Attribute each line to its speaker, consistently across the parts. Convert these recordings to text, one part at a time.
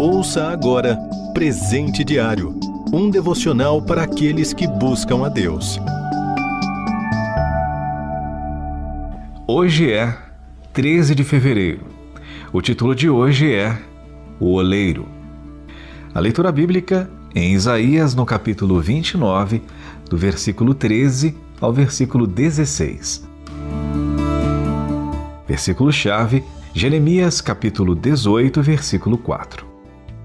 Speaker 1: Ouça agora Presente Diário um devocional para aqueles que buscam a Deus.
Speaker 2: Hoje é 13 de fevereiro. O título de hoje é O Oleiro. A leitura bíblica em Isaías, no capítulo 29, do versículo 13 ao versículo 16. Versículo-chave, Jeremias, capítulo 18, versículo 4.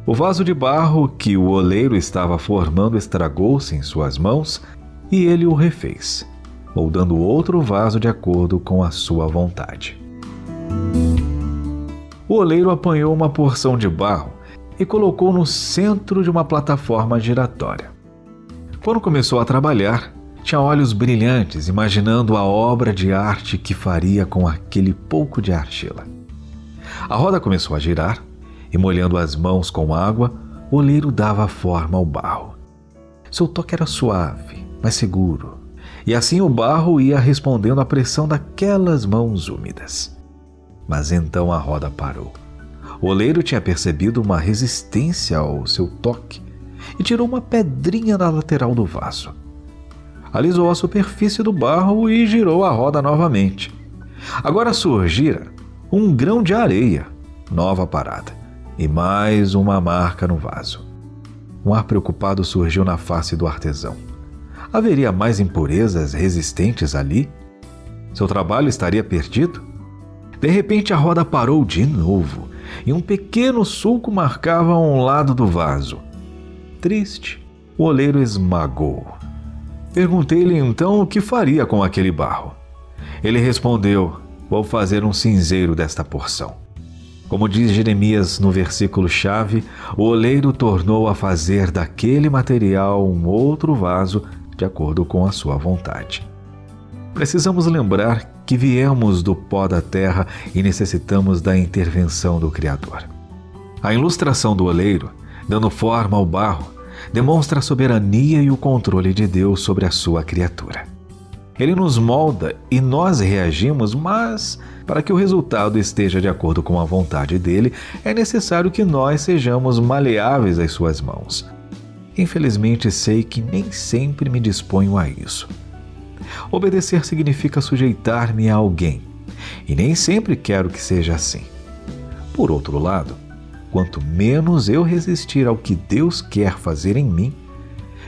Speaker 2: O vaso de barro que o oleiro estava formando estragou-se em suas mãos e ele o refez, moldando outro vaso de acordo com a sua vontade. O oleiro apanhou uma porção de barro e colocou no centro de uma plataforma giratória. Quando começou a trabalhar, tinha olhos brilhantes, imaginando a obra de arte que faria com aquele pouco de argila. A roda começou a girar e molhando as mãos com água, o oleiro dava forma ao barro. Seu toque era suave, mas seguro, e assim o barro ia respondendo à pressão daquelas mãos úmidas. Mas então a roda parou. O oleiro tinha percebido uma resistência ao seu toque e tirou uma pedrinha da lateral do vaso. Alisou a superfície do barro e girou a roda novamente. Agora surgira um grão de areia, nova parada e mais uma marca no vaso. Um ar preocupado surgiu na face do artesão. Haveria mais impurezas resistentes ali? Seu trabalho estaria perdido? De repente a roda parou de novo e um pequeno sulco marcava um lado do vaso. Triste, o oleiro esmagou. Perguntei-lhe então o que faria com aquele barro. Ele respondeu: Vou fazer um cinzeiro desta porção. Como diz Jeremias no versículo-chave, o oleiro tornou a fazer daquele material um outro vaso de acordo com a sua vontade. Precisamos lembrar que viemos do pó da terra e necessitamos da intervenção do Criador. A ilustração do oleiro, dando forma ao barro, demonstra a soberania e o controle de Deus sobre a sua criatura. Ele nos molda e nós reagimos, mas para que o resultado esteja de acordo com a vontade dele, é necessário que nós sejamos maleáveis às suas mãos. Infelizmente, sei que nem sempre me disponho a isso. Obedecer significa sujeitar-me a alguém, e nem sempre quero que seja assim. Por outro lado, quanto menos eu resistir ao que Deus quer fazer em mim,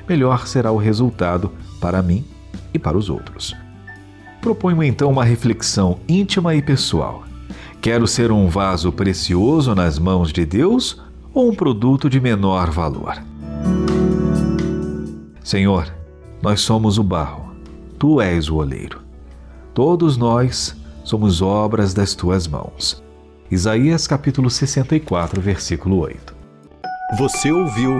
Speaker 2: melhor será o resultado para mim e para os outros. Proponho então uma reflexão íntima e pessoal. Quero ser um vaso precioso nas mãos de Deus ou um produto de menor valor? Senhor, nós somos o barro, tu és o oleiro. Todos nós somos obras das tuas mãos. Isaías capítulo 64, versículo 8.
Speaker 1: Você ouviu